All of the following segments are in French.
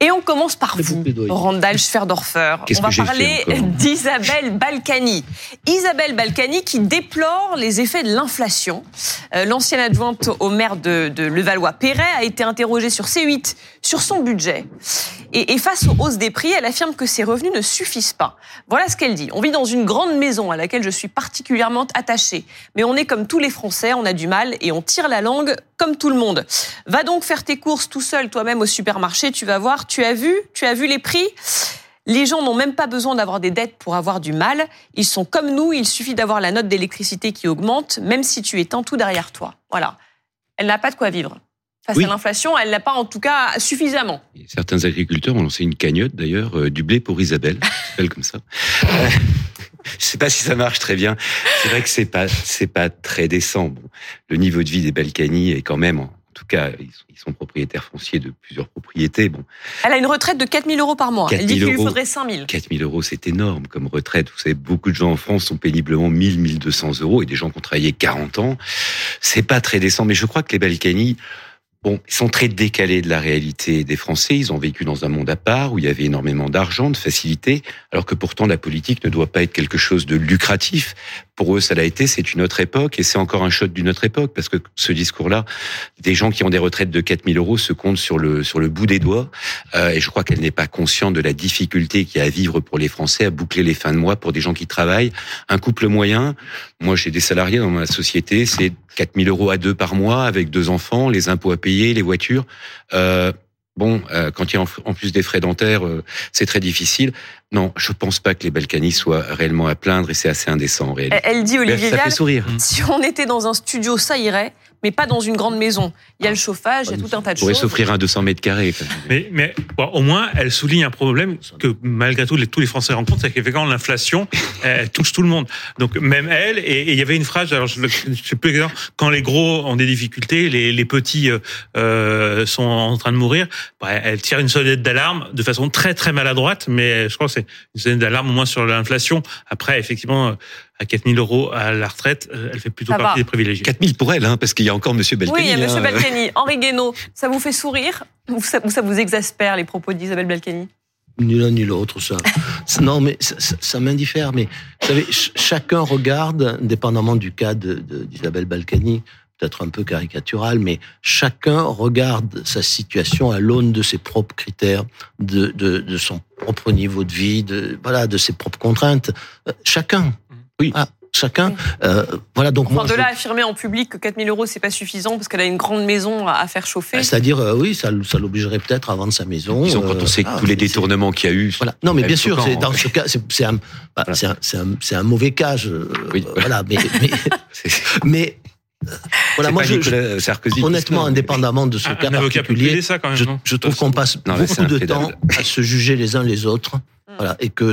Et on commence par vous, Randall Schwerdorfer. On va parler d'Isabelle Balkany. Isabelle Balkany qui déplore les effets de l'inflation. Euh, l'ancienne adjointe au maire de, Levallois-Perret a été interrogée sur C8 sur son budget. Et, et, face aux hausses des prix, elle affirme que ses revenus ne suffisent pas. Voilà ce qu'elle dit. On vit dans une grande maison à laquelle je suis particulièrement attachée. Mais on est comme tous les Français, on a du mal et on tire la langue comme tout le monde. Va donc faire tes courses tout seul toi-même au supermarché, tu vas voir, tu as vu, tu as vu les prix les gens n'ont même pas besoin d'avoir des dettes pour avoir du mal. Ils sont comme nous, il suffit d'avoir la note d'électricité qui augmente, même si tu éteins tout derrière toi. Voilà. Elle n'a pas de quoi vivre. Face à l'inflation, elle n'a pas en tout cas suffisamment. certains agriculteurs ont lancé une cagnotte d'ailleurs, euh, du blé pour Isabelle, s'appelle comme ça. Euh, je sais pas si ça marche très bien. C'est vrai que c'est pas c'est pas très décent. le niveau de vie des Balkany est quand même en tout cas, ils sont propriétaires fonciers de plusieurs propriétés. Bon. Elle a une retraite de 4 000 euros par mois. Elle dit qu'il lui faudrait 5 000. 4 000 euros, c'est énorme comme retraite. Vous savez, beaucoup de gens en France sont péniblement 1 1 200 euros et des gens qui ont travaillé 40 ans. C'est pas très décent, mais je crois que les Balkany Bon, ils sont très décalés de la réalité des Français. Ils ont vécu dans un monde à part où il y avait énormément d'argent, de facilité, alors que pourtant la politique ne doit pas être quelque chose de lucratif. Pour eux, ça l'a été. C'est une autre époque et c'est encore un choc d'une autre époque parce que ce discours-là, des gens qui ont des retraites de 4000 euros se comptent sur le sur le bout des doigts. Euh, et je crois qu'elle n'est pas consciente de la difficulté qu'il y a à vivre pour les Français, à boucler les fins de mois pour des gens qui travaillent. Un couple moyen, moi j'ai des salariés dans ma société, c'est 4000 euros à deux par mois avec deux enfants, les impôts à payer, les voitures. Euh, bon, euh, quand il y a en plus des frais dentaires, euh, c'est très difficile. Non, je pense pas que les Balkany soient réellement à plaindre et c'est assez indécent en réalité. Elle dit Olivier ça fait sourire. si on était dans un studio, ça irait mais pas dans une grande maison. Il y a le chauffage, il y a tout un tas de choses. pourrait s'offrir un 200 mètres carrés. Mais, mais au moins, elle souligne un problème que malgré tout, les, tous les Français rencontrent, c'est qu'effectivement, l'inflation elle touche tout le monde. Donc même elle, et, il y avait une phrase, alors je ne sais plus exactement, quand les gros ont des difficultés, les, les petits euh, euh, sont en train de mourir, bah, elle tire une sonnette d'alarme de façon très très maladroite, mais je crois que c'est une sonnette d'alarme au moins sur l'inflation. Après, effectivement, à 4000 euros à la retraite, euh, elle fait plutôt partie des privilégiés. 4000 pour elle, hein, parce qu'il y a encore Monsieur Balkany. Oui, il y a Monsieur hein. Balkany. Henri Guénaud, ça vous fait sourire ou ça, vous exaspère les propos d'Isabelle Balkany ni l'un ni l'autre, ça. non, mais ça, ça, m'indiffère. Mais vous savez, chacun regarde, indépendamment du cas d'Isabelle de, Balkany, peut-être un peu caricatural, mais chacun regarde sa situation à l'aune de ses propres critères, de, de, de, son propre niveau de vie, de voilà, de ses propres contraintes. Euh, chacun. Oui. Ah, chacun. Euh, voilà, donc moi. de là, affirmer en public que 4000 euros, c'est pas suffisant parce qu'elle a une grande maison à faire chauffer. C'est-à-dire, euh, oui, ça, ça l'obligerait peut-être à vendre sa maison. Disons, quand on sait euh, tous les détournements qu'il y a eu. Voilà. Non, mais bien sûr, c'est, dans ce cas, c'est, un, bah, c'est un, c'est un, mauvais cas. oui. Voilà, mais, mais, mais voilà, moi, je, Sarkozy honnêtement, indépendamment de ce cas particulier, ça quand même, je, je, trouve qu'on passe beaucoup de temps à se juger les uns les autres, voilà, et que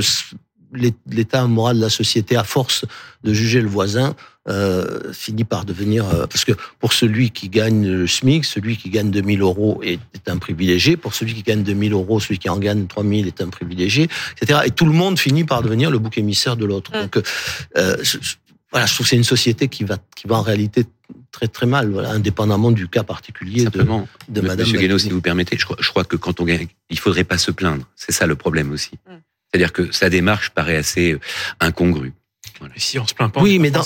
l'état moral de la société, à force de juger le voisin, euh, finit par devenir... Euh, parce que pour celui qui gagne le SMIC, celui qui gagne 2000 euros est, est, un privilégié. Pour celui qui gagne 2000 euros, celui qui en gagne 3000 est un privilégié, etc. Et tout le monde finit par devenir le bouc émissaire de l'autre. Mmh. Donc, euh, je, voilà, je trouve que c'est une société qui va, qui va en réalité très très mal, voilà, indépendamment du cas particulier Simplement, de, de Madame. Monsieur Guénaud, si vous permettez, je crois, je crois que quand on gagne, il faudrait pas se plaindre. C'est ça le problème aussi. Mmh. C'est-à-dire que sa démarche paraît assez euh, incongrue. Voilà. Si on se plaint pas, oui, mais dans,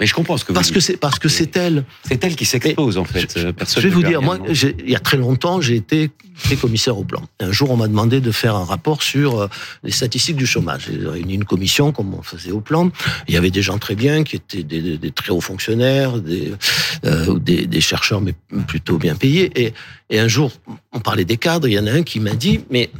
mais je comprends ce que parce vous que c'est parce que c'est elle. C'est elle qui s'expose en fait. Je, je vais vous dire, moi, il y a très longtemps, j'ai été commissaire au plan. un jour, on m'a demandé de faire un rapport sur euh, les statistiques du chômage. J'ai réuni une commission, comme on faisait au plan. Il y avait des gens très bien, qui étaient des, des très hauts fonctionnaires, des, euh, des, des chercheurs, mais plutôt bien payés. Et, et un jour, on parlait des cadres. Il y en a un qui m'a dit, mais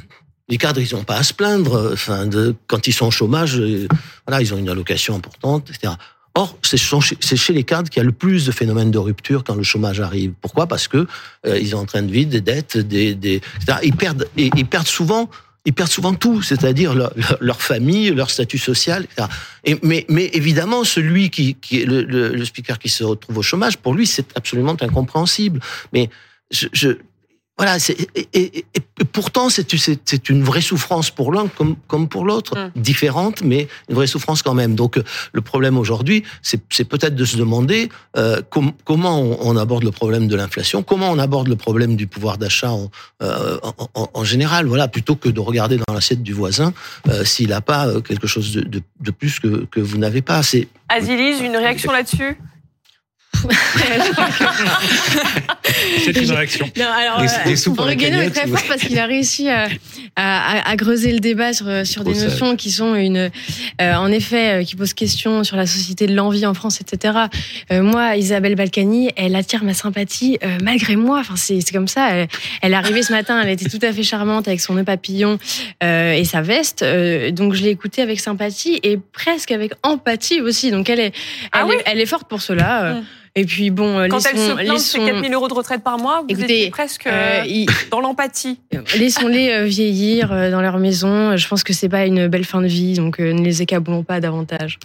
les cadres, ils n'ont pas à se plaindre. Enfin, de, quand ils sont au chômage, euh, voilà, ils ont une allocation importante, etc. Or, c'est chez les cadres qu'il y a le plus de phénomènes de rupture quand le chômage arrive. Pourquoi? Parce que euh, ils ont en train de vivre des dettes, des, etc. Ils perdent, ils perdent souvent. Ils perdent souvent tout, c'est-à-dire leur, famille, leur statut social, etc. Et, mais, mais évidemment, celui qui, le, speaker qui se retrouve au chômage, pour lui, c'est absolument incompréhensible. Mais je voilà, et, et, et, pourtant c'est une vraie souffrance pour l'un comme, comme pour l'autre, mm. différente, mais une vraie souffrance quand même. Donc le problème aujourd'hui, c'est peut-être de se demander euh, comment on, aborde le problème de l'inflation, comment on aborde le problème du pouvoir d'achat en, euh, en, en, général, voilà, plutôt que de regarder dans l'assiette du voisin euh, s'il n'a pas euh, quelque chose de, de, de plus que, que vous n'avez pas. Azilise, une réaction là-dessus? c'est une réaction. Non, alors, les, les est très fort parce qu'il a réussi à, à, à, creuser le débat sur, sur des notions qui sont une, euh, en effet, euh, qui posent question sur la société de l'envie en France, etc. Euh, moi, Isabelle Balkany, elle attire ma sympathie euh, malgré moi. Enfin, c'est comme ça. Elle, elle, est arrivée ce matin, elle était tout à fait charmante avec son nœud papillon et sa veste. donc, je l'ai écoutée avec sympathie et presque avec empathie aussi. Donc, elle est, ah oui est, elle est forte pour cela. Et puis bon, euh, quand elle se plaint c'est 4 000 euros de retraite par mois, vous Écoutez, êtes presque euh, euh dans l'empathie. Laissons-les vieillir dans leur maison. Je pense que c'est pas une belle fin de vie, donc ne les écablons pas davantage.